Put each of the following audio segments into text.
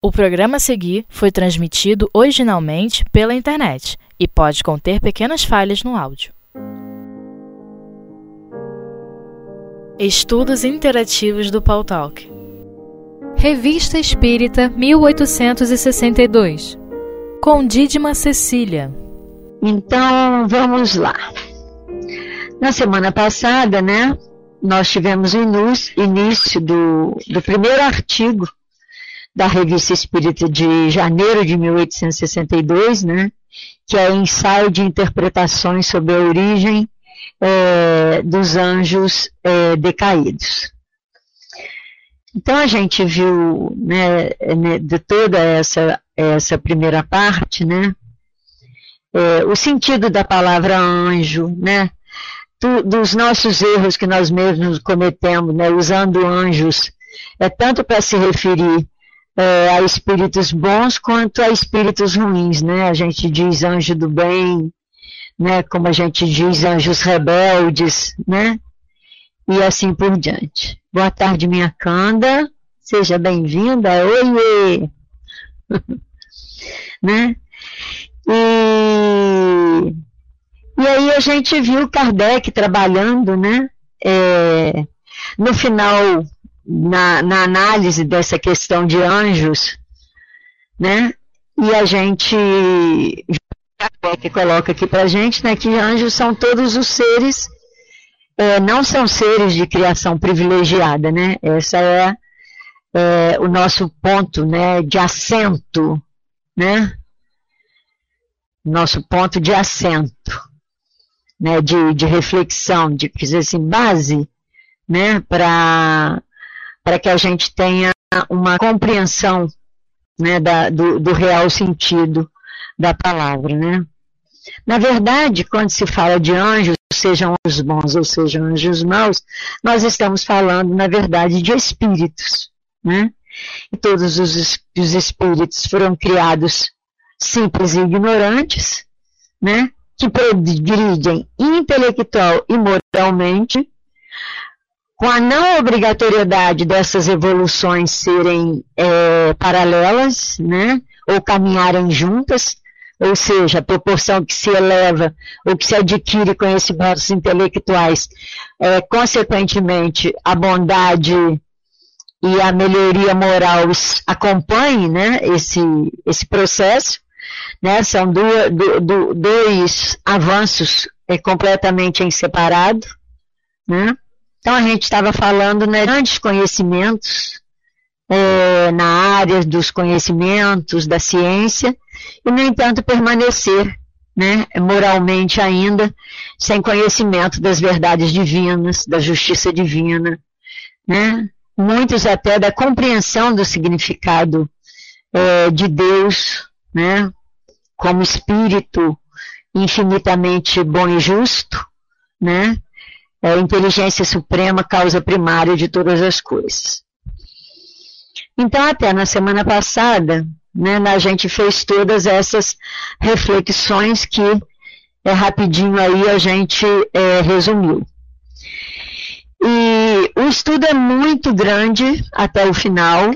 O programa a seguir foi transmitido originalmente pela internet e pode conter pequenas falhas no áudio. Estudos Interativos do Paul Talk Revista Espírita 1862 Com Dídima Cecília Então, vamos lá. Na semana passada, né, nós tivemos o início do, do primeiro artigo da Revista Espírita de janeiro de 1862, né, que é ensaio de interpretações sobre a origem é, dos anjos é, decaídos. Então a gente viu, né, né, de toda essa, essa primeira parte, né, é, o sentido da palavra anjo, né, do, dos nossos erros que nós mesmos cometemos, né, usando anjos, é tanto para se referir é, a espíritos bons quanto a espíritos ruins, né? A gente diz anjo do bem, né? Como a gente diz anjos rebeldes, né? E assim por diante. Boa tarde, minha Canda. Seja bem-vinda. Oiê! né? E, e aí a gente viu Kardec trabalhando, né? É, no final na, na análise dessa questão de anjos, né? E a gente que coloca aqui para gente, né, que anjos são todos os seres, é, não são seres de criação privilegiada, né? Essa é, é, o nosso ponto, né, de assento, né? Nosso ponto de assento, né, de, de reflexão, de dizer assim, base, né, para para que a gente tenha uma compreensão né, da, do, do, real sentido da palavra. Né? Na verdade, quando se fala de anjos, sejam anjos bons ou sejam anjos maus, nós estamos falando, na verdade, de espíritos. Né? E todos os, os espíritos foram criados simples e ignorantes, né? que progridem intelectual e moralmente, com a não obrigatoriedade dessas evoluções serem é, paralelas, né, ou caminharem juntas, ou seja, a proporção que se eleva ou que se adquire conhecimentos intelectuais, é, consequentemente, a bondade e a melhoria moral acompanhem né, esse, esse processo. Né, são do, do, do, dois avanços é, completamente em separado. Né? Então a gente estava falando né, grandes conhecimentos é, na área dos conhecimentos, da ciência, e no entanto permanecer né, moralmente ainda sem conhecimento das verdades divinas, da justiça divina, né? muitos até da compreensão do significado é, de Deus, né? como espírito infinitamente bom e justo, né? É, inteligência suprema, causa primária de todas as coisas. Então, até na semana passada, né, a gente fez todas essas reflexões que é, rapidinho aí a gente é, resumiu. E o estudo é muito grande até o final.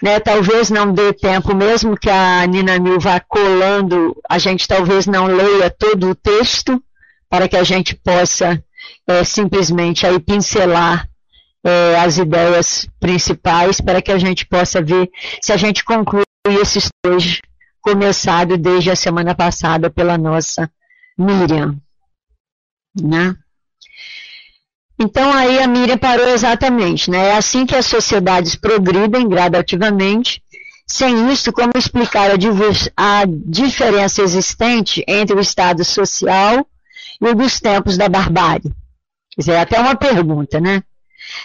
Né, talvez não dê tempo, mesmo que a Nina Mil vá colando, a gente talvez não leia todo o texto, para que a gente possa é, simplesmente aí pincelar é, as ideias principais para que a gente possa ver se a gente conclui esse estágio começado desde a semana passada pela nossa Miriam. Né? Então aí a Miriam parou exatamente, né? É assim que as sociedades progridem gradativamente. Sem isso, como explicar a, a diferença existente entre o estado social e dos tempos da barbárie. Quer dizer, é até uma pergunta, né?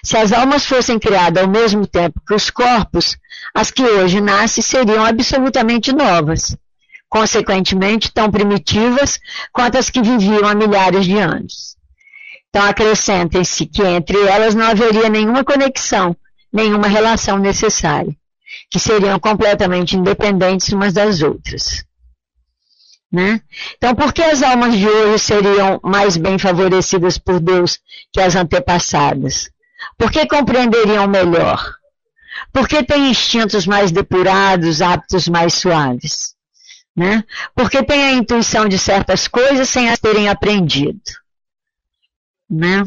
Se as almas fossem criadas ao mesmo tempo que os corpos, as que hoje nascem seriam absolutamente novas, consequentemente tão primitivas quanto as que viviam há milhares de anos. Então acrescentem-se que entre elas não haveria nenhuma conexão, nenhuma relação necessária, que seriam completamente independentes umas das outras. Né? Então, por que as almas de hoje seriam mais bem favorecidas por Deus que as antepassadas? Por que compreenderiam melhor? Porque tem instintos mais depurados, hábitos mais suaves. Né? Porque tem a intuição de certas coisas sem as terem aprendido. Né?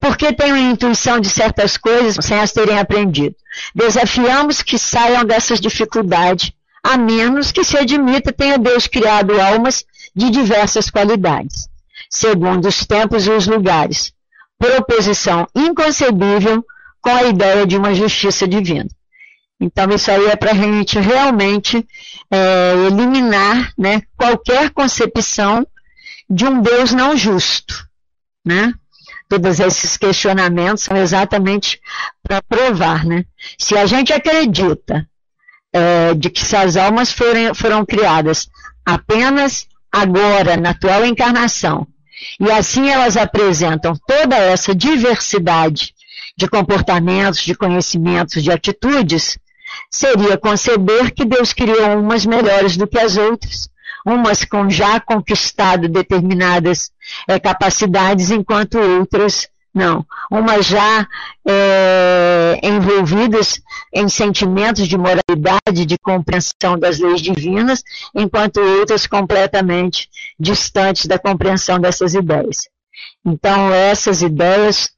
Porque tem a intuição de certas coisas sem as terem aprendido. Desafiamos que saiam dessas dificuldades, a menos que se admita tenha Deus criado almas de diversas qualidades, segundo os tempos e os lugares, proposição inconcebível com a ideia de uma justiça divina. Então, isso aí é para a gente realmente é, eliminar né, qualquer concepção de um Deus não justo. Né? Todos esses questionamentos são exatamente para provar. Né? Se a gente acredita é, de que as almas foram, foram criadas apenas agora, na atual encarnação, e assim elas apresentam toda essa diversidade de comportamentos, de conhecimentos, de atitudes, seria conceber que Deus criou umas melhores do que as outras, umas com já conquistado determinadas é, capacidades, enquanto outras não. Umas já é, envolvidas em sentimentos de moralidade, de compreensão das leis divinas, enquanto outras completamente distantes da compreensão dessas ideias. Então, essas ideias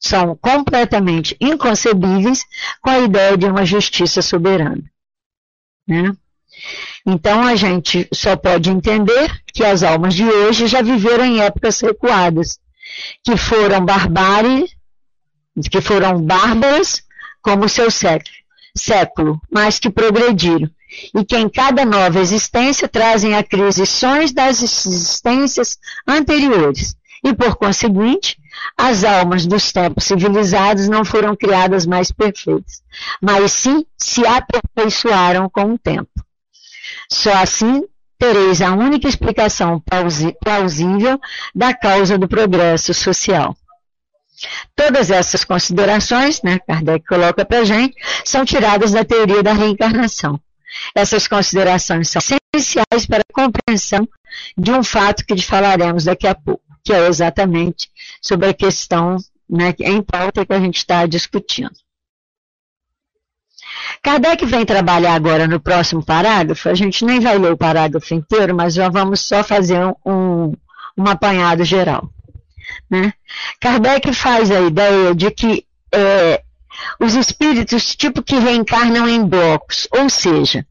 são completamente inconcebíveis com a ideia de uma justiça soberana. Né? Então a gente só pode entender que as almas de hoje já viveram em épocas recuadas, que foram barbárie, que foram bárbaras como seu século, século, mas que progrediram, e que em cada nova existência trazem aquisições das existências anteriores, e por conseguinte, as almas dos tempos civilizados não foram criadas mais perfeitas, mas sim se aperfeiçoaram com o tempo. Só assim tereis a única explicação plausível da causa do progresso social. Todas essas considerações, né, Kardec coloca para a gente, são tiradas da teoria da reencarnação. Essas considerações são essenciais para a compreensão de um fato que falaremos daqui a pouco, que é exatamente sobre a questão né, em pauta que a gente está discutindo. Kardec vem trabalhar agora no próximo parágrafo, a gente nem vai ler o parágrafo inteiro, mas já vamos só fazer um, um apanhado geral. Né? Kardec faz a ideia de que é, os espíritos, tipo que reencarnam em blocos, ou seja,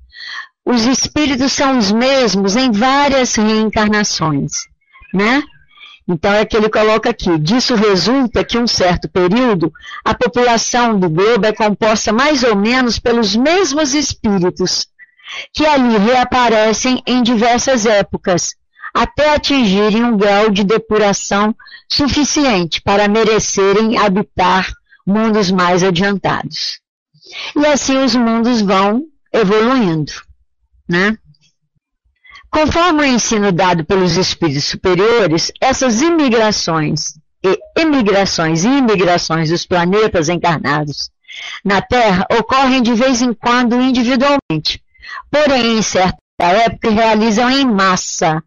os espíritos são os mesmos em várias reencarnações, né? Então é que ele coloca aqui, disso resulta que um certo período a população do globo é composta mais ou menos pelos mesmos espíritos que ali reaparecem em diversas épocas, até atingirem um grau de depuração suficiente para merecerem habitar mundos mais adiantados. E assim os mundos vão evoluindo, né? Conforme o ensino dado pelos espíritos superiores, essas imigrações e emigrações e imigrações dos planetas encarnados na Terra ocorrem de vez em quando individualmente, porém, em certa época, realizam em massa,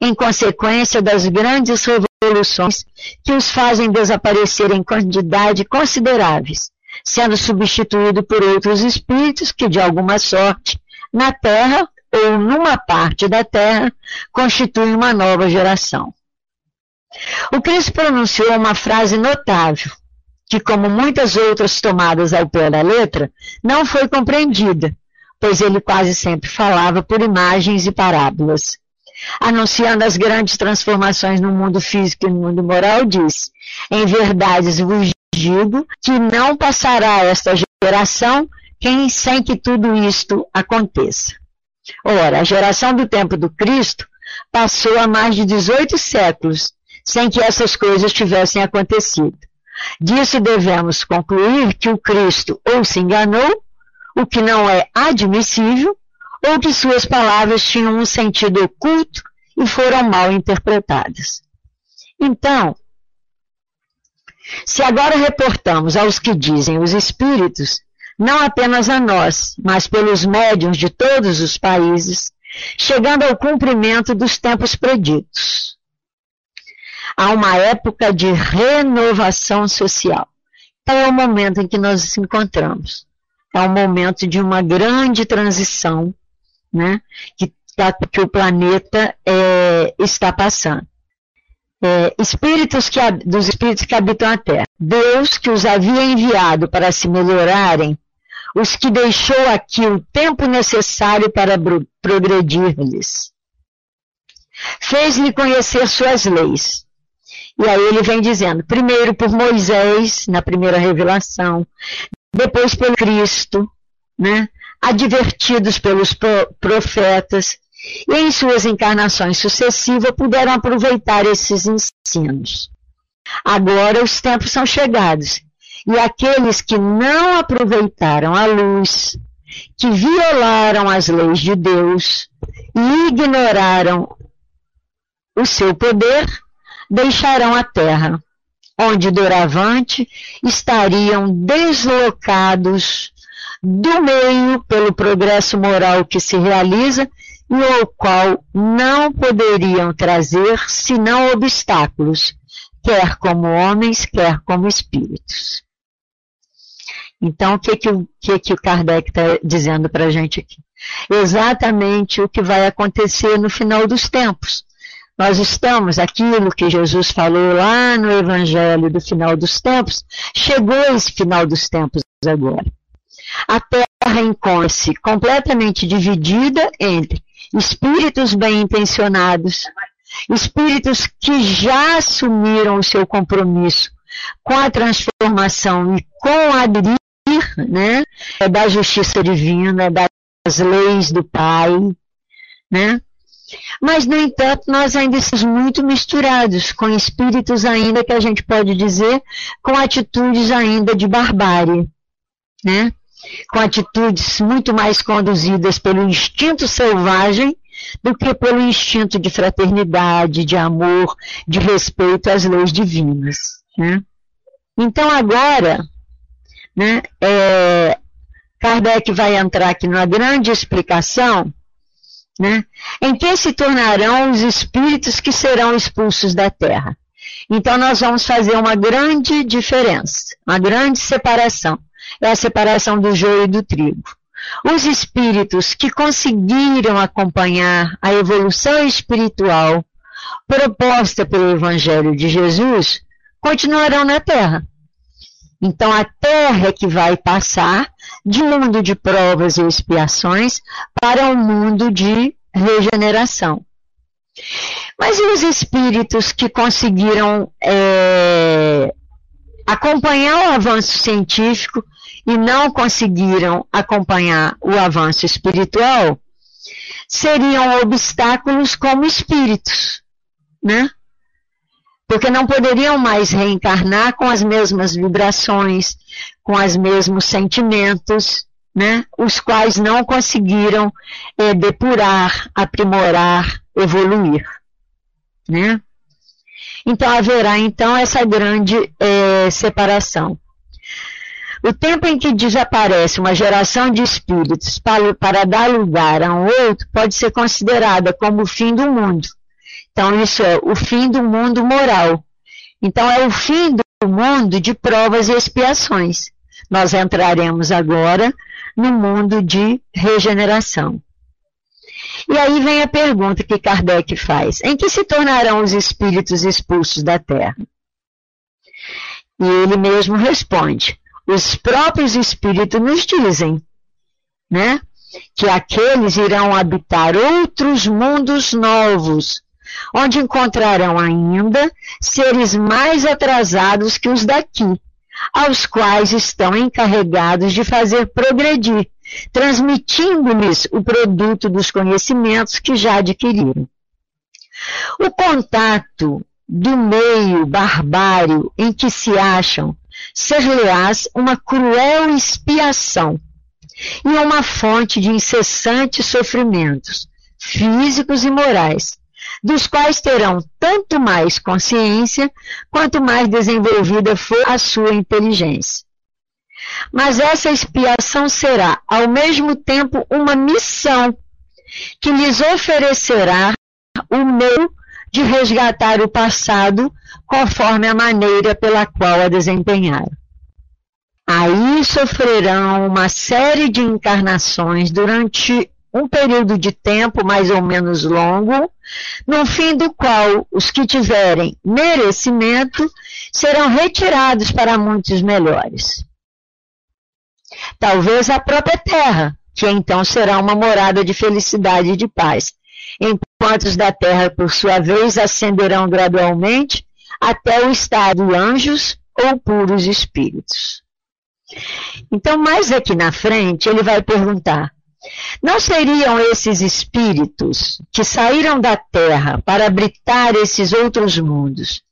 em consequência das grandes revoluções que os fazem desaparecer em quantidade consideráveis, sendo substituído por outros espíritos que, de alguma sorte, na Terra ou numa parte da Terra constitui uma nova geração. O Cristo pronunciou uma frase notável, que, como muitas outras tomadas ao pé da letra, não foi compreendida, pois ele quase sempre falava por imagens e parábolas. Anunciando as grandes transformações no mundo físico e no mundo moral, disse: Em verdade vos digo que não passará esta geração quem sem que tudo isto aconteça. Ora, a geração do tempo do Cristo passou há mais de 18 séculos sem que essas coisas tivessem acontecido. Disso devemos concluir que o Cristo ou se enganou, o que não é admissível, ou que suas palavras tinham um sentido oculto e foram mal interpretadas. Então, se agora reportamos aos que dizem os espíritos não apenas a nós, mas pelos médiums de todos os países, chegando ao cumprimento dos tempos preditos. Há uma época de renovação social. é o momento em que nós nos encontramos. É um momento de uma grande transição, né? Que, que o planeta é, está passando. É, espíritos que, dos espíritos que habitam a Terra. Deus que os havia enviado para se melhorarem, os que deixou aqui o tempo necessário para progredir-lhes. Fez-lhe conhecer suas leis e aí ele vem dizendo, primeiro por Moisés, na primeira revelação, depois pelo Cristo, né? advertidos pelos profetas, e em suas encarnações sucessivas puderam aproveitar esses ensinos. Agora os tempos são chegados, e aqueles que não aproveitaram a luz, que violaram as leis de Deus e ignoraram o seu poder, deixarão a terra, onde doravante estariam deslocados do meio pelo progresso moral que se realiza e o qual não poderiam trazer senão obstáculos, quer como homens, quer como espíritos. Então, o que, que, o, que, que o Kardec está dizendo para a gente aqui? Exatamente o que vai acontecer no final dos tempos. Nós estamos, aquilo que Jesus falou lá no Evangelho do final dos tempos, chegou esse final dos tempos agora. A terra encontra-se completamente dividida entre espíritos bem intencionados, espíritos que já assumiram o seu compromisso com a transformação e com aderir né, da justiça divina, das leis do Pai, né? Mas, no entanto, nós ainda estamos muito misturados com espíritos ainda que a gente pode dizer com atitudes ainda de barbárie, né? Com atitudes muito mais conduzidas pelo instinto selvagem do que pelo instinto de fraternidade, de amor, de respeito às leis divinas, né? Então, agora, né, é, Kardec vai entrar aqui numa grande explicação né? Em que se tornarão os espíritos que serão expulsos da terra? Então nós vamos fazer uma grande diferença, uma grande separação. É a separação do joio e do trigo. Os espíritos que conseguiram acompanhar a evolução espiritual proposta pelo Evangelho de Jesus continuarão na Terra. Então a Terra é que vai passar de mundo de provas e expiações para um mundo de regeneração. Mas e os espíritos que conseguiram é, acompanhar o avanço científico e não conseguiram acompanhar o avanço espiritual? Seriam obstáculos como espíritos, né? Porque não poderiam mais reencarnar com as mesmas vibrações, com os mesmos sentimentos, né, os quais não conseguiram é, depurar, aprimorar, evoluir. Né? Então haverá então essa grande é, separação. O tempo em que desaparece uma geração de espíritos para, para dar lugar a um outro pode ser considerada como o fim do mundo. Então, isso é o fim do mundo moral. Então, é o fim do mundo de provas e expiações nós entraremos agora no mundo de regeneração. E aí vem a pergunta que Kardec faz: em que se tornarão os espíritos expulsos da Terra? E ele mesmo responde: os próprios espíritos nos dizem, né? Que aqueles irão habitar outros mundos novos, onde encontrarão ainda seres mais atrasados que os daqui, aos quais estão encarregados de fazer progredir, transmitindo-lhes o produto dos conhecimentos que já adquiriram. O contato do meio barbário em que se acham ser-lhes uma cruel expiação e uma fonte de incessantes sofrimentos físicos e morais, dos quais terão tanto mais consciência quanto mais desenvolvida for a sua inteligência. Mas essa expiação será, ao mesmo tempo, uma missão que lhes oferecerá o meio de resgatar o passado conforme a maneira pela qual a desempenharam. Aí sofrerão uma série de encarnações durante um período de tempo mais ou menos longo, no fim do qual os que tiverem merecimento serão retirados para muitos melhores. Talvez a própria terra, que então será uma morada de felicidade e de paz, enquanto os da terra, por sua vez, ascenderão gradualmente até o estado de anjos ou puros espíritos. Então, mais aqui na frente, ele vai perguntar: não seriam esses espíritos que saíram da terra para habitar esses outros mundos,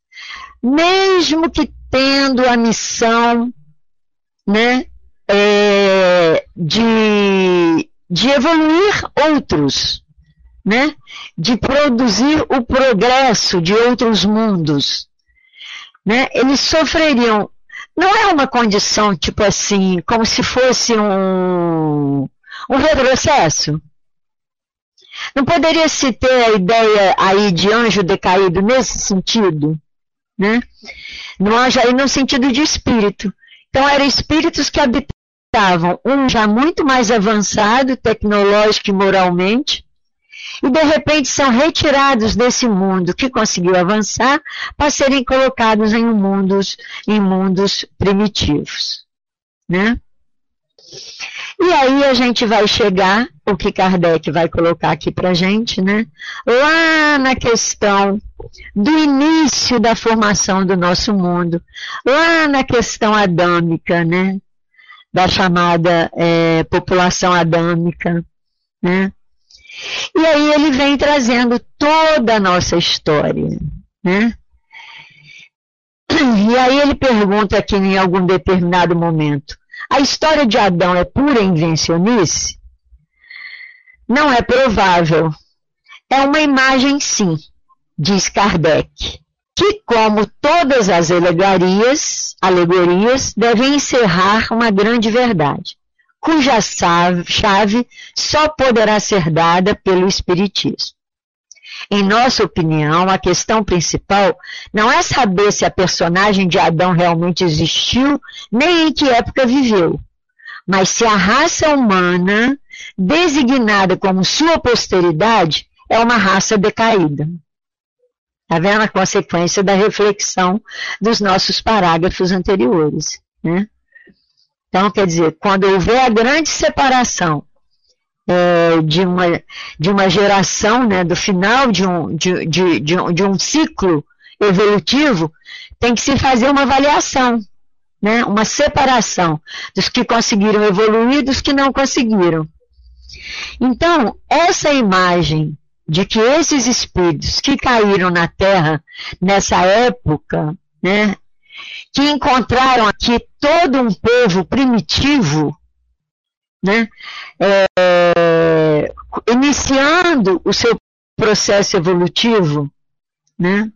mesmo que tendo a missão né, é, de, de evoluir outros, né, de produzir o progresso de outros mundos, né, eles sofreriam. Não é uma condição tipo assim, como se fosse um, um retrocesso. Não poderia se ter a ideia aí de anjo decaído nesse sentido, né? No anjo aí no sentido de espírito. Então eram espíritos que habitavam um já muito mais avançado tecnológico e moralmente, e de repente são retirados desse mundo que conseguiu avançar para serem colocados em mundos, em mundos primitivos, né? E aí a gente vai chegar, o que Kardec vai colocar aqui para gente, né? Lá na questão do início da formação do nosso mundo, lá na questão adâmica, né? Da chamada é, população adâmica, né? E aí ele vem trazendo toda a nossa história, né? E aí ele pergunta aqui em algum determinado momento, a história de Adão é pura invencionice? Não é provável. É uma imagem, sim, diz Kardec, que, como todas as alegorias, alegorias devem encerrar uma grande verdade, cuja chave só poderá ser dada pelo Espiritismo. Em nossa opinião, a questão principal não é saber se a personagem de Adão realmente existiu, nem em que época viveu, mas se a raça humana, designada como sua posteridade, é uma raça decaída. Está vendo a consequência da reflexão dos nossos parágrafos anteriores? Né? Então, quer dizer, quando houver a grande separação é, de, uma, de uma geração, né, do final de um, de, de, de, um, de um ciclo evolutivo, tem que se fazer uma avaliação, né, uma separação dos que conseguiram evoluir dos que não conseguiram. Então, essa imagem de que esses espíritos que caíram na Terra nessa época, né, que encontraram aqui todo um povo primitivo, né, é, iniciando o seu processo evolutivo, né,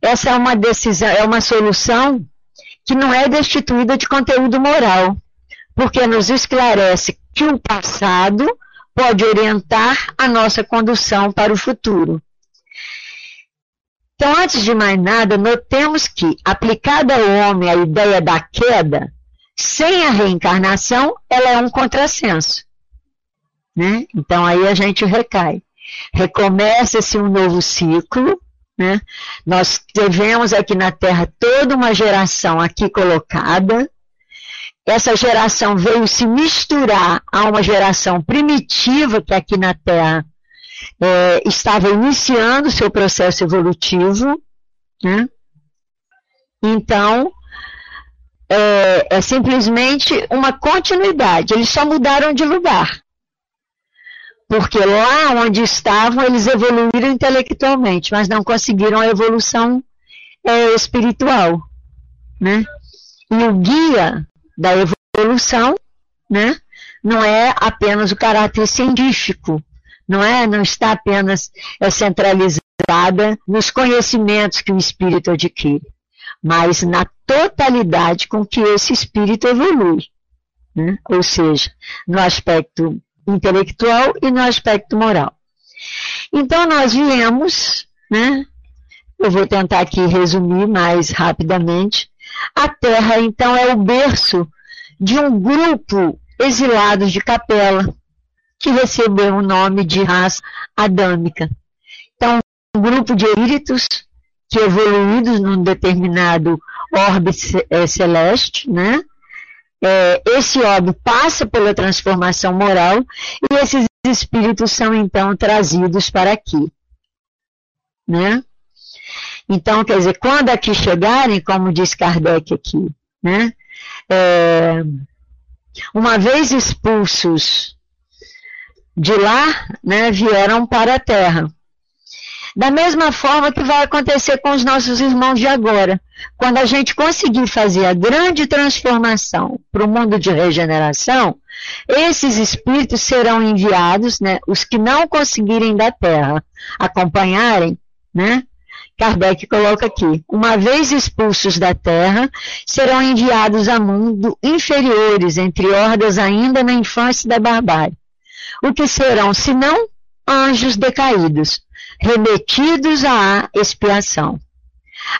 essa é uma decisão, é uma solução que não é destituída de conteúdo moral, porque nos esclarece que o passado pode orientar a nossa condução para o futuro. Então, antes de mais nada, notemos que, aplicada ao homem a ideia da queda, sem a reencarnação, ela é um contrassenso. Né? Então aí a gente recai. Recomeça-se um novo ciclo. Né? Nós tivemos aqui na Terra toda uma geração aqui colocada. Essa geração veio se misturar a uma geração primitiva que aqui na Terra é, estava iniciando seu processo evolutivo. Né? Então, é, é simplesmente uma continuidade, eles só mudaram de lugar. Porque lá onde estavam, eles evoluíram intelectualmente, mas não conseguiram a evolução é, espiritual. Né? E o guia da evolução né, não é apenas o caráter científico, não é? Não está apenas é, centralizada nos conhecimentos que o espírito adquire mas na totalidade com que esse espírito evolui. Né? Ou seja, no aspecto intelectual e no aspecto moral. Então, nós viemos, né? eu vou tentar aqui resumir mais rapidamente, A Terra, então, é o berço de um grupo exilado de capela, que recebeu o nome de raça adâmica. Então, um grupo de espíritos que evoluídos num determinado orbe eh, celeste, né? É, esse orbe passa pela transformação moral e esses espíritos são então trazidos para aqui, né? Então, quer dizer, quando aqui chegarem, como diz Kardec aqui, né? É, uma vez expulsos de lá, né, vieram para a Terra. Da mesma forma que vai acontecer com os nossos irmãos de agora. Quando a gente conseguir fazer a grande transformação para o mundo de regeneração, esses espíritos serão enviados, né, os que não conseguirem da Terra acompanharem, né, Kardec coloca aqui: uma vez expulsos da terra, serão enviados a mundo inferiores, entre hordas ainda na infância da barbárie. O que serão, senão, anjos decaídos, remetidos à expiação.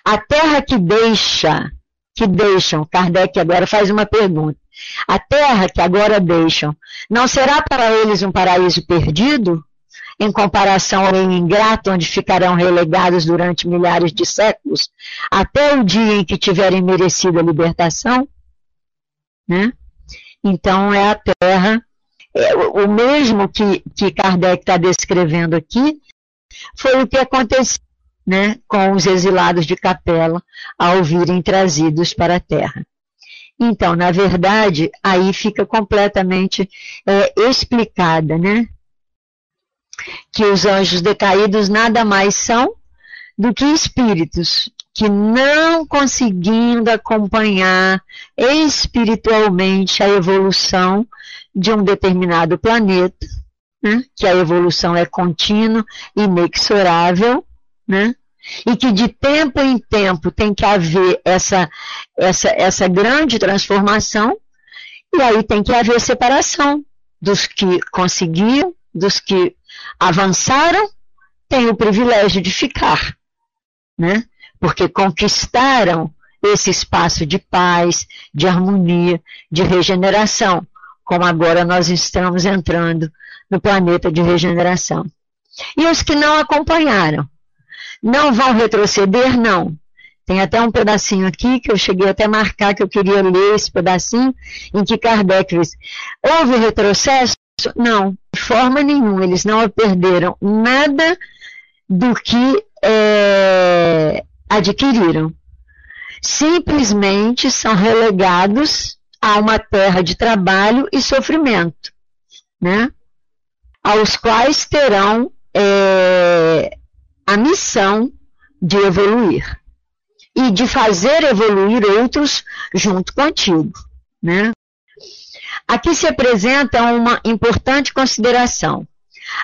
A terra que deixa, que deixam, Kardec agora faz uma pergunta. A terra que agora deixam, não será para eles um paraíso perdido? em comparação ao ingrato, onde ficarão relegados durante milhares de séculos, até o dia em que tiverem merecido a libertação? Né? Então, é a Terra, é, o mesmo que, que Kardec está descrevendo aqui, foi o que aconteceu né, com os exilados de Capela ao virem trazidos para a Terra. Então, na verdade, aí fica completamente é, explicada, né? que os anjos decaídos nada mais são do que espíritos que não conseguindo acompanhar espiritualmente a evolução de um determinado planeta, né, que a evolução é contínua, inexorável, né, e que de tempo em tempo tem que haver essa, essa, essa grande transformação, e aí tem que haver separação dos que conseguiram, dos que avançaram, têm o privilégio de ficar, né? Porque conquistaram esse espaço de paz, de harmonia, de regeneração, como agora nós estamos entrando no planeta de regeneração. E os que não acompanharam, não vão retroceder? Não. Tem até um pedacinho aqui que eu cheguei até a marcar que eu queria ler esse pedacinho, em que Kardec diz: houve retrocesso? Não, de forma nenhuma. Eles não perderam nada do que é, adquiriram. Simplesmente são relegados a uma terra de trabalho e sofrimento, né? Aos quais terão é, a missão de evoluir e de fazer evoluir outros junto contigo. Né? Aqui se apresenta uma importante consideração.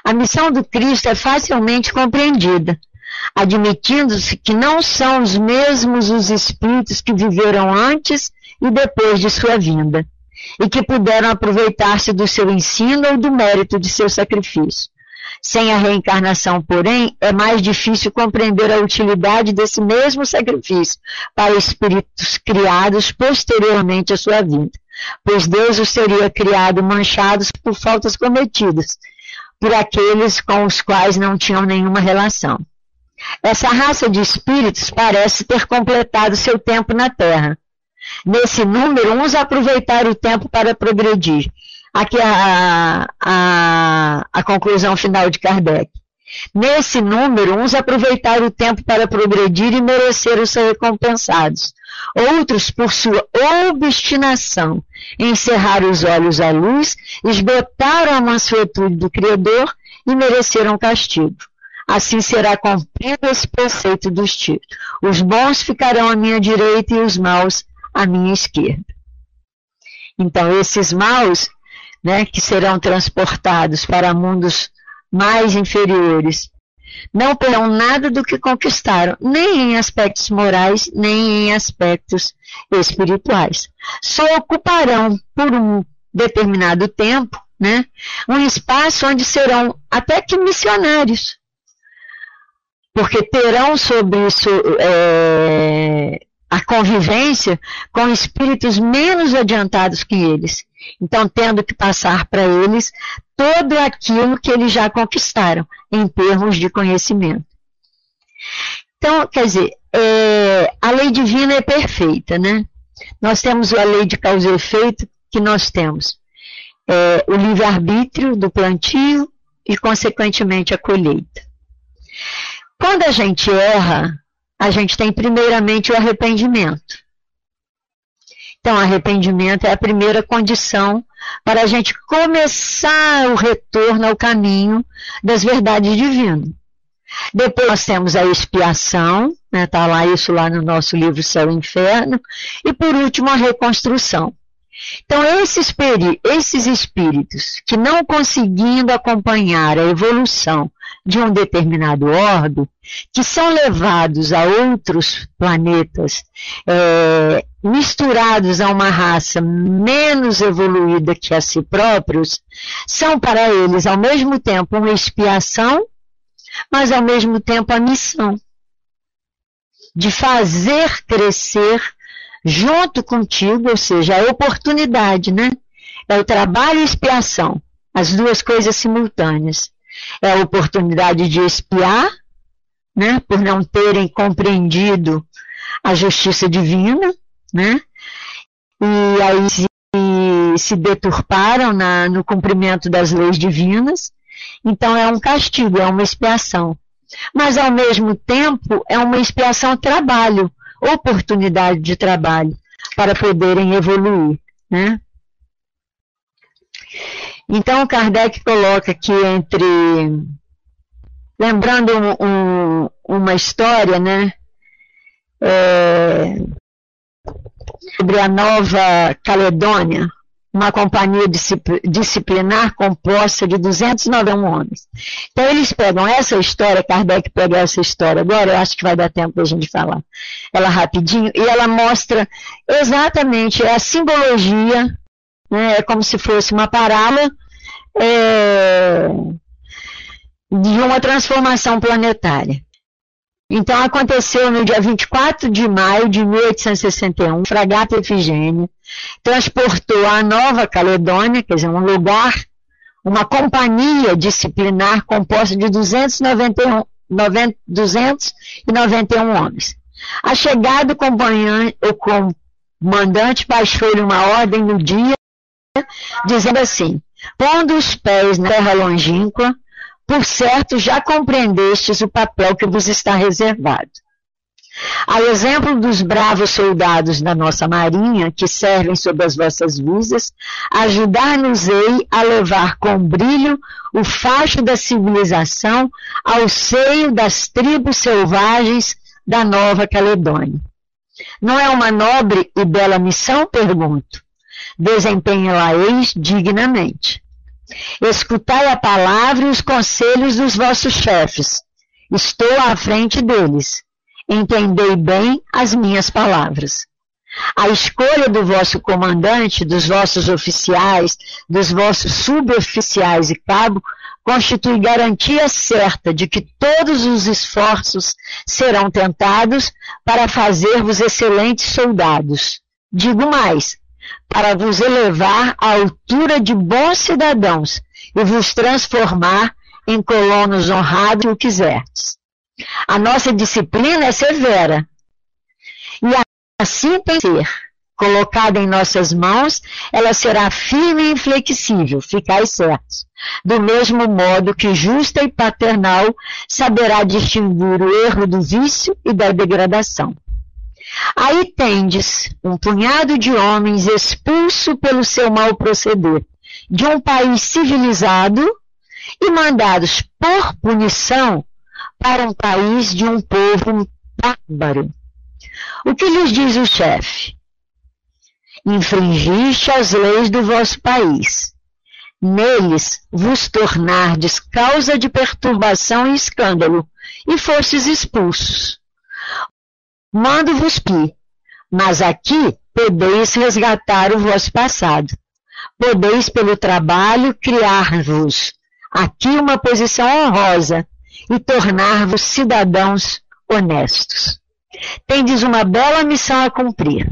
A missão do Cristo é facilmente compreendida, admitindo-se que não são os mesmos os espíritos que viveram antes e depois de sua vinda, e que puderam aproveitar-se do seu ensino ou do mérito de seu sacrifício. Sem a reencarnação, porém, é mais difícil compreender a utilidade desse mesmo sacrifício para espíritos criados posteriormente à sua vinda pois Deus os teria criado manchados por faltas cometidas por aqueles com os quais não tinham nenhuma relação. Essa raça de espíritos parece ter completado seu tempo na Terra. Nesse número, uns aproveitaram o tempo para progredir. Aqui a, a, a conclusão final de Kardec. Nesse número, uns aproveitaram o tempo para progredir e mereceram ser recompensados. Outros, por sua obstinação em cerrar os olhos à luz, esgotaram a mansuetude do Criador e mereceram castigo. Assim será cumprido esse preceito dos tiros. Os bons ficarão à minha direita e os maus à minha esquerda. Então, esses maus, né, que serão transportados para mundos mais inferiores, não terão nada do que conquistaram, nem em aspectos morais, nem em aspectos espirituais. Só ocuparão por um determinado tempo, né, um espaço onde serão até que missionários, porque terão sobre isso é, a convivência com espíritos menos adiantados que eles. Então, tendo que passar para eles todo aquilo que eles já conquistaram em termos de conhecimento. Então, quer dizer, é, a lei divina é perfeita, né? Nós temos a lei de causa e efeito que nós temos é, o livre-arbítrio do plantio e, consequentemente, a colheita. Quando a gente erra, a gente tem primeiramente o arrependimento. Então, arrependimento é a primeira condição para a gente começar o retorno ao caminho das verdades divinas. Depois nós temos a expiação, está né, tá lá isso lá no nosso livro Céu e Inferno, e por último a reconstrução. Então, esses, esses espíritos que não conseguindo acompanhar a evolução de um determinado orbe, que são levados a outros planetas, é, misturados a uma raça menos evoluída que a si próprios, são para eles ao mesmo tempo uma expiação, mas ao mesmo tempo a missão de fazer crescer junto contigo, ou seja, a oportunidade, né? É o trabalho e expiação, as duas coisas simultâneas. É a oportunidade de expiar, né? Por não terem compreendido a justiça divina, né? E aí se, se deturparam na, no cumprimento das leis divinas. Então é um castigo, é uma expiação. Mas ao mesmo tempo é uma expiação trabalho, oportunidade de trabalho para poderem evoluir. Né? Então, Kardec coloca que entre. Lembrando um, um, uma história, né? É, sobre a Nova Caledônia, uma companhia disciplinar composta de 291 homens. Então eles pegam essa história, Kardec pega essa história agora, eu acho que vai dar tempo para a gente falar ela rapidinho, e ela mostra exatamente a simbologia, né, é como se fosse uma parábola é, de uma transformação planetária. Então aconteceu no dia 24 de maio de 1861, fragata Efigênia transportou a Nova Caledônia, quer dizer, um lugar, uma companhia disciplinar composta de 291, 90, 291 homens. A chegada do comandante baixou-lhe uma ordem no dia, dizendo assim, pondo os pés na terra longínqua, por certo, já compreendestes o papel que vos está reservado. A exemplo dos bravos soldados da nossa marinha, que servem sob as vossas visas, ajudar-nos-ei a levar com brilho o facho da civilização ao seio das tribos selvagens da Nova Caledônia. Não é uma nobre e bela missão? Pergunto. Desempenha-la-eis dignamente. Escutai a palavra e os conselhos dos vossos chefes. Estou à frente deles. Entendei bem as minhas palavras. A escolha do vosso comandante, dos vossos oficiais, dos vossos suboficiais e cabo, constitui garantia certa de que todos os esforços serão tentados para fazer-vos excelentes soldados. Digo mais, para vos elevar à altura de bons cidadãos e vos transformar em colonos honrados o quiserdes. A nossa disciplina é severa. E assim tem que ser. Colocada em nossas mãos, ela será firme e inflexível, ficais certos. Do mesmo modo que justa e paternal saberá distinguir o erro do vício e da degradação. Aí tendes um punhado de homens expulso pelo seu mau proceder de um país civilizado e mandados por punição para um país de um povo bárbaro. O que lhes diz o chefe? Infringiste as leis do vosso país. Neles vos tornardes causa de perturbação e escândalo, e fostes expulsos. Mando-vos que, mas aqui podeis resgatar o vosso passado. Podeis, pelo trabalho, criar-vos aqui uma posição honrosa e tornar-vos cidadãos honestos. Tendes uma bela missão a cumprir: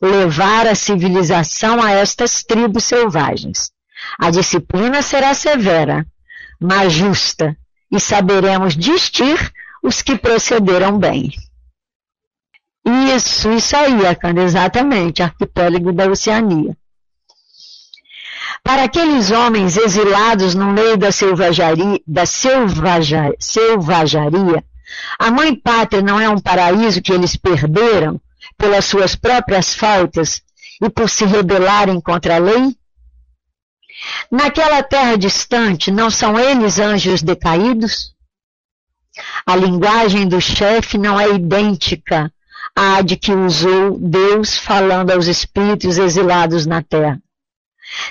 levar a civilização a estas tribos selvagens. A disciplina será severa, mas justa, e saberemos distinguir os que procederam bem. Isso, isso aí, Akanda, exatamente, arquipélago da Oceania. Para aqueles homens exilados no meio da selvageria, da selvaja, a mãe pátria não é um paraíso que eles perderam pelas suas próprias faltas e por se rebelarem contra a lei? Naquela terra distante, não são eles anjos decaídos? A linguagem do chefe não é idêntica à de que usou Deus falando aos espíritos exilados na terra.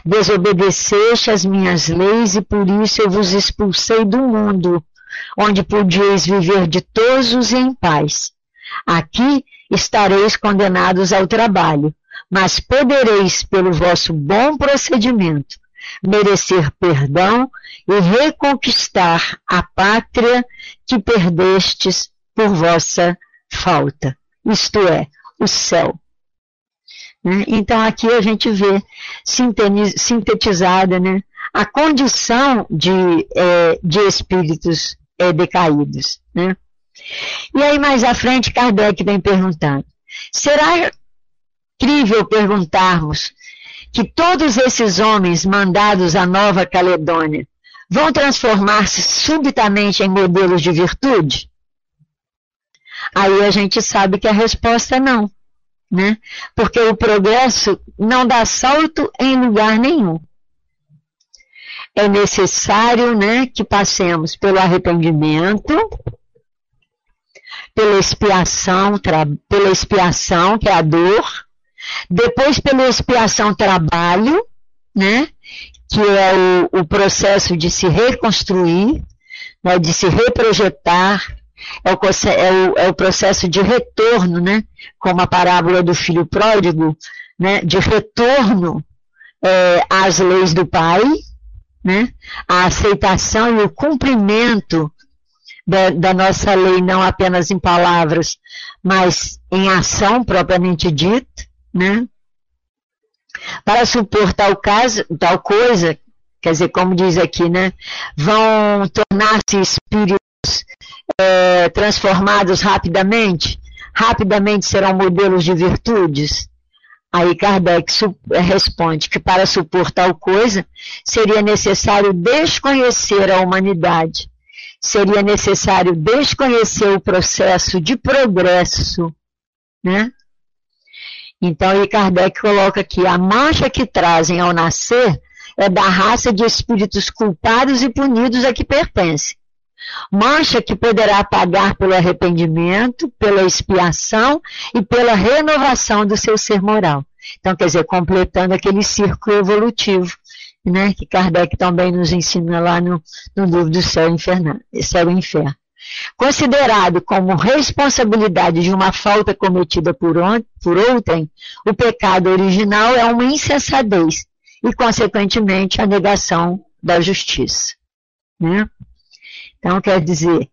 Desobedeceste as minhas leis e por isso eu vos expulsei do mundo, onde podíeis viver ditosos e em paz. Aqui estareis condenados ao trabalho, mas podereis, pelo vosso bom procedimento, merecer perdão e reconquistar a pátria que perdestes por vossa falta, isto é, o céu. Né? Então aqui a gente vê sintetizada né, a condição de, é, de espíritos é, decaídos. Né? E aí mais à frente Kardec vem perguntando, será crível perguntarmos que todos esses homens mandados à Nova Caledônia vão transformar-se subitamente em modelos de virtude? Aí a gente sabe que a resposta é não, né? Porque o progresso não dá salto em lugar nenhum. É necessário, né, que passemos pelo arrependimento, pela expiação, pela expiação, que é a dor, depois pela expiação trabalho, né? que é o, o processo de se reconstruir, né? de se reprojetar, é o, é, o, é o, processo de retorno, né? como a parábola do filho pródigo, né? de retorno é, às leis do pai, né? a aceitação e o cumprimento da, da, nossa lei, não apenas em palavras, mas em ação propriamente dita, né? Para supor tal caso, tal coisa, quer dizer, como diz aqui, né? Vão tornar-se espíritos é, transformados rapidamente, rapidamente serão modelos de virtudes. Aí Kardec responde que para supor tal coisa seria necessário desconhecer a humanidade, seria necessário desconhecer o processo de progresso, né? Então, e Kardec coloca aqui, a mancha que trazem ao nascer é da raça de espíritos culpados e punidos a que pertence. Mancha que poderá pagar pelo arrependimento, pela expiação e pela renovação do seu ser moral. Então, quer dizer, completando aquele círculo evolutivo, né, que Kardec também nos ensina lá no, no livro do céu, infernal, céu e inferno. Considerado como responsabilidade de uma falta cometida por, on, por outrem, o pecado original é uma insensatez e, consequentemente, a negação da justiça. Né? Então, quer dizer,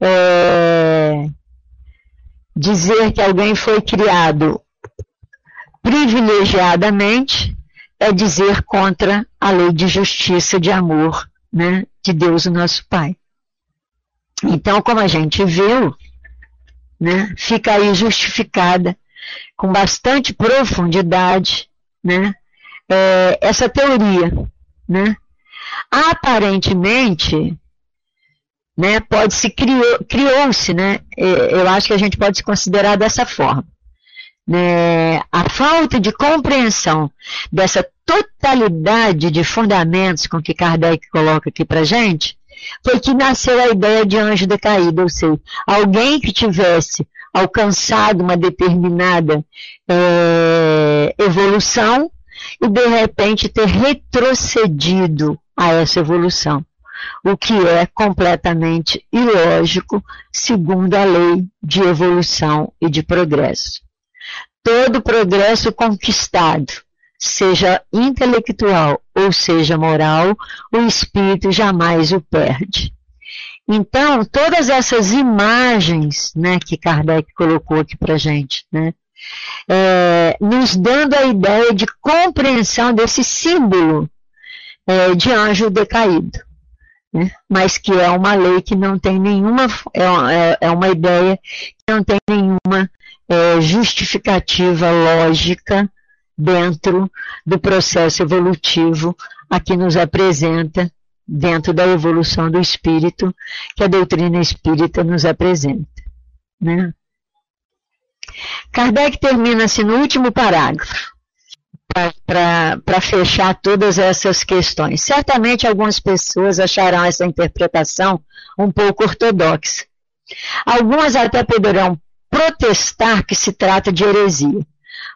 é, dizer que alguém foi criado privilegiadamente é dizer contra a lei de justiça, de amor né, de Deus, o nosso Pai. Então, como a gente viu, né, fica aí justificada com bastante profundidade né, é, essa teoria. Né? Aparentemente, né, pode se criou, criou-se, né, eu acho que a gente pode se considerar dessa forma. Né, a falta de compreensão dessa totalidade de fundamentos com que Kardec coloca aqui para gente, foi que nasceu a ideia de anjo decaído, ou seja, alguém que tivesse alcançado uma determinada é, evolução e de repente ter retrocedido a essa evolução, o que é completamente ilógico segundo a lei de evolução e de progresso. Todo progresso conquistado seja intelectual ou seja moral, o espírito jamais o perde. Então, todas essas imagens né, que Kardec colocou aqui para gente, né, é, nos dando a ideia de compreensão desse símbolo é, de anjo decaído. Né, mas que é uma lei que não tem nenhuma, é, é, é uma ideia que não tem nenhuma é, justificativa lógica dentro do processo evolutivo a que nos apresenta dentro da evolução do espírito que a doutrina espírita nos apresenta. Né? Kardec termina-se no último parágrafo para fechar todas essas questões. Certamente algumas pessoas acharão essa interpretação um pouco ortodoxa. Algumas até poderão protestar que se trata de heresia,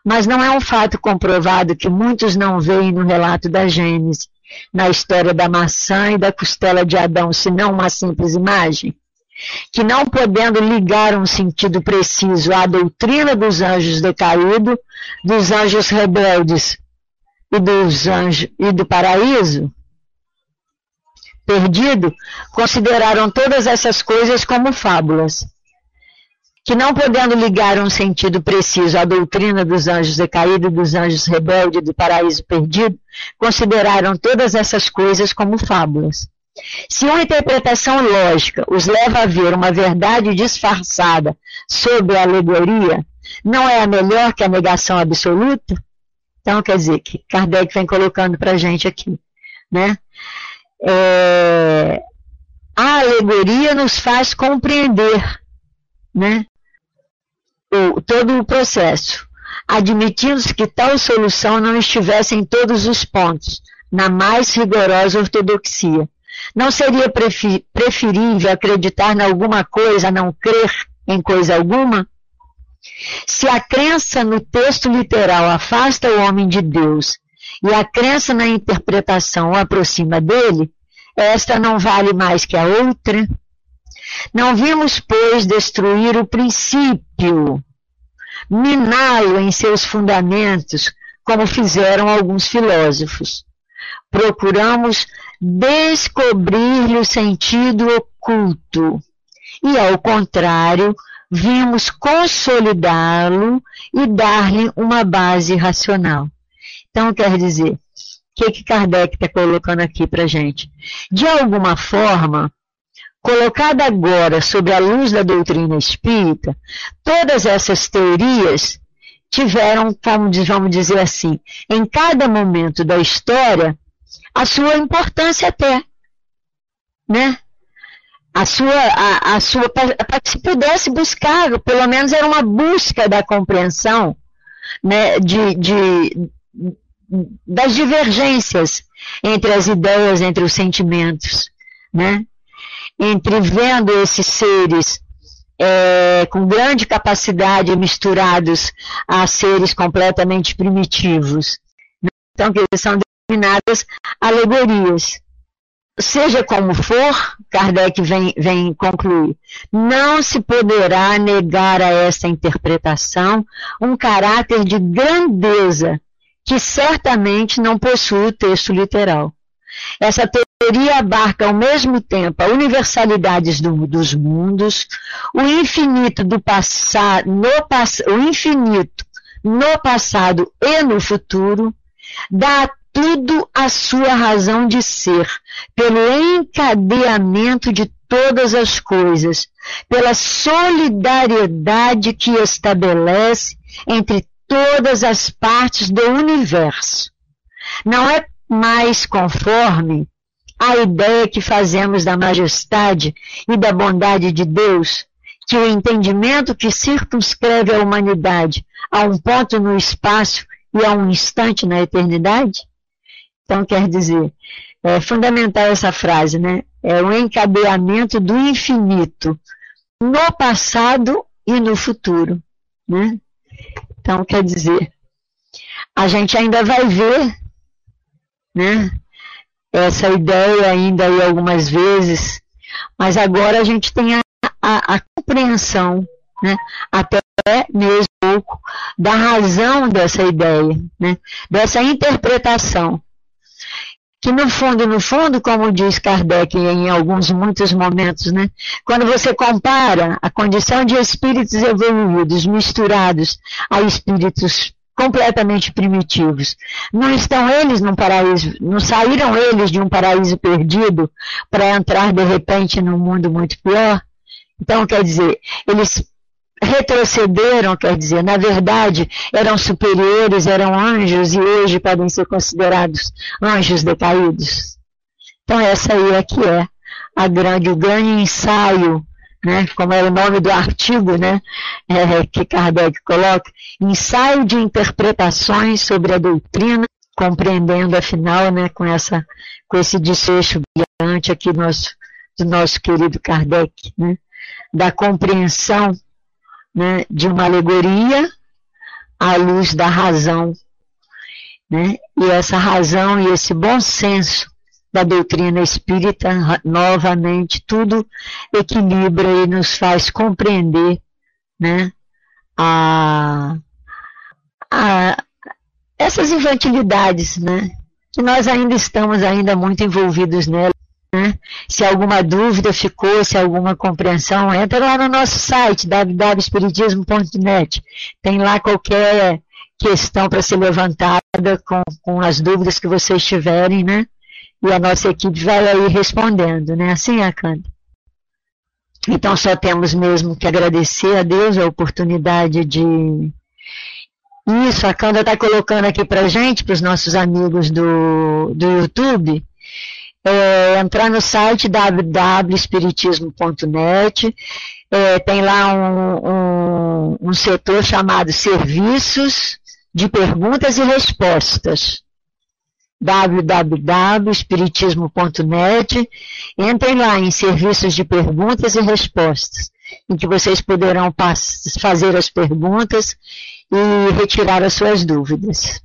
mas não é um fato comprovado que muitos não veem no relato da Gênesis na história da maçã e da costela de Adão, senão uma simples imagem? Que não podendo ligar um sentido preciso à doutrina dos anjos decaídos, dos anjos rebeldes e dos anjos e do paraíso perdido, consideraram todas essas coisas como fábulas que não podendo ligar um sentido preciso à doutrina dos anjos decaídos, dos anjos rebeldes, do paraíso perdido, consideraram todas essas coisas como fábulas. Se uma interpretação lógica os leva a ver uma verdade disfarçada sobre a alegoria, não é a melhor que a negação absoluta? Então, quer dizer, que Kardec vem colocando para a gente aqui. Né? É, a alegoria nos faz compreender né, o, todo o processo, admitindo-se que tal solução não estivesse em todos os pontos, na mais rigorosa ortodoxia. Não seria preferível acreditar em alguma coisa, não crer em coisa alguma? Se a crença no texto literal afasta o homem de Deus e a crença na interpretação o aproxima dele, esta não vale mais que a outra? Não vimos, pois, destruir o princípio, miná-lo em seus fundamentos, como fizeram alguns filósofos. Procuramos descobrir-lhe o sentido oculto e, ao contrário, vimos consolidá-lo e dar-lhe uma base racional. Então, quer dizer, o que, que Kardec está colocando aqui para gente? De alguma forma, colocada agora sob a luz da doutrina espírita, todas essas teorias tiveram, vamos dizer assim, em cada momento da história, a sua importância até, né? A sua, a, a sua, para que se pudesse buscar, pelo menos era uma busca da compreensão, né, de, de, das divergências entre as ideias, entre os sentimentos, né? entre vendo esses seres é, com grande capacidade misturados a seres completamente primitivos. Então, que são denominadas alegorias. Seja como for, Kardec vem, vem concluir, não se poderá negar a essa interpretação um caráter de grandeza que certamente não possui o texto literal. Essa teoria abarca ao mesmo tempo a universalidade do, dos mundos, o infinito do passado, o infinito no passado e no futuro, dá tudo a sua razão de ser, pelo encadeamento de todas as coisas, pela solidariedade que estabelece entre todas as partes do universo. Não é mais conforme a ideia que fazemos da majestade e da bondade de Deus, que o entendimento que circunscreve a humanidade a um ponto no espaço e a um instante na eternidade? Então, quer dizer, é fundamental essa frase, né? É o encadeamento do infinito no passado e no futuro, né? Então, quer dizer, a gente ainda vai ver né? Essa ideia ainda aí algumas vezes, mas agora a gente tem a, a, a compreensão, né? Até mesmo pouco da razão dessa ideia, né? Dessa interpretação. Que no fundo, no fundo, como diz Kardec em alguns, muitos momentos, né? Quando você compara a condição de espíritos evoluídos misturados a espíritos completamente primitivos, não estão eles num paraíso, não saíram eles de um paraíso perdido para entrar de repente num mundo muito pior? Então, quer dizer, eles retrocederam, quer dizer, na verdade eram superiores, eram anjos e hoje podem ser considerados anjos decaídos. Então essa aí é que é a grande, o grande ensaio, né, como é o nome do artigo, né, é, que Kardec coloca, ensaio de interpretações sobre a doutrina, compreendendo afinal, né, com essa, com esse desfecho brilhante aqui do nosso, do nosso querido Kardec, né, da compreensão né, de uma alegoria à luz da razão. Né? E essa razão e esse bom senso da doutrina espírita, novamente, tudo equilibra e nos faz compreender né, a, a, essas infantilidades, né, que nós ainda estamos ainda muito envolvidos nela. Né? Se alguma dúvida ficou, se alguma compreensão, entra lá no nosso site www.espiritismo.net. Tem lá qualquer questão para ser levantada com, com as dúvidas que vocês tiverem, né? E a nossa equipe vai aí respondendo, né? Assim, Akanda. Então só temos mesmo que agradecer a Deus a oportunidade de. Isso, a Kanda está colocando aqui para gente, para os nossos amigos do, do YouTube, é, entrar no site www.espiritismo.net, é, tem lá um, um, um setor chamado Serviços de Perguntas e Respostas www.espiritismo.net. Entrem lá em serviços de perguntas e respostas, em que vocês poderão fazer as perguntas e retirar as suas dúvidas.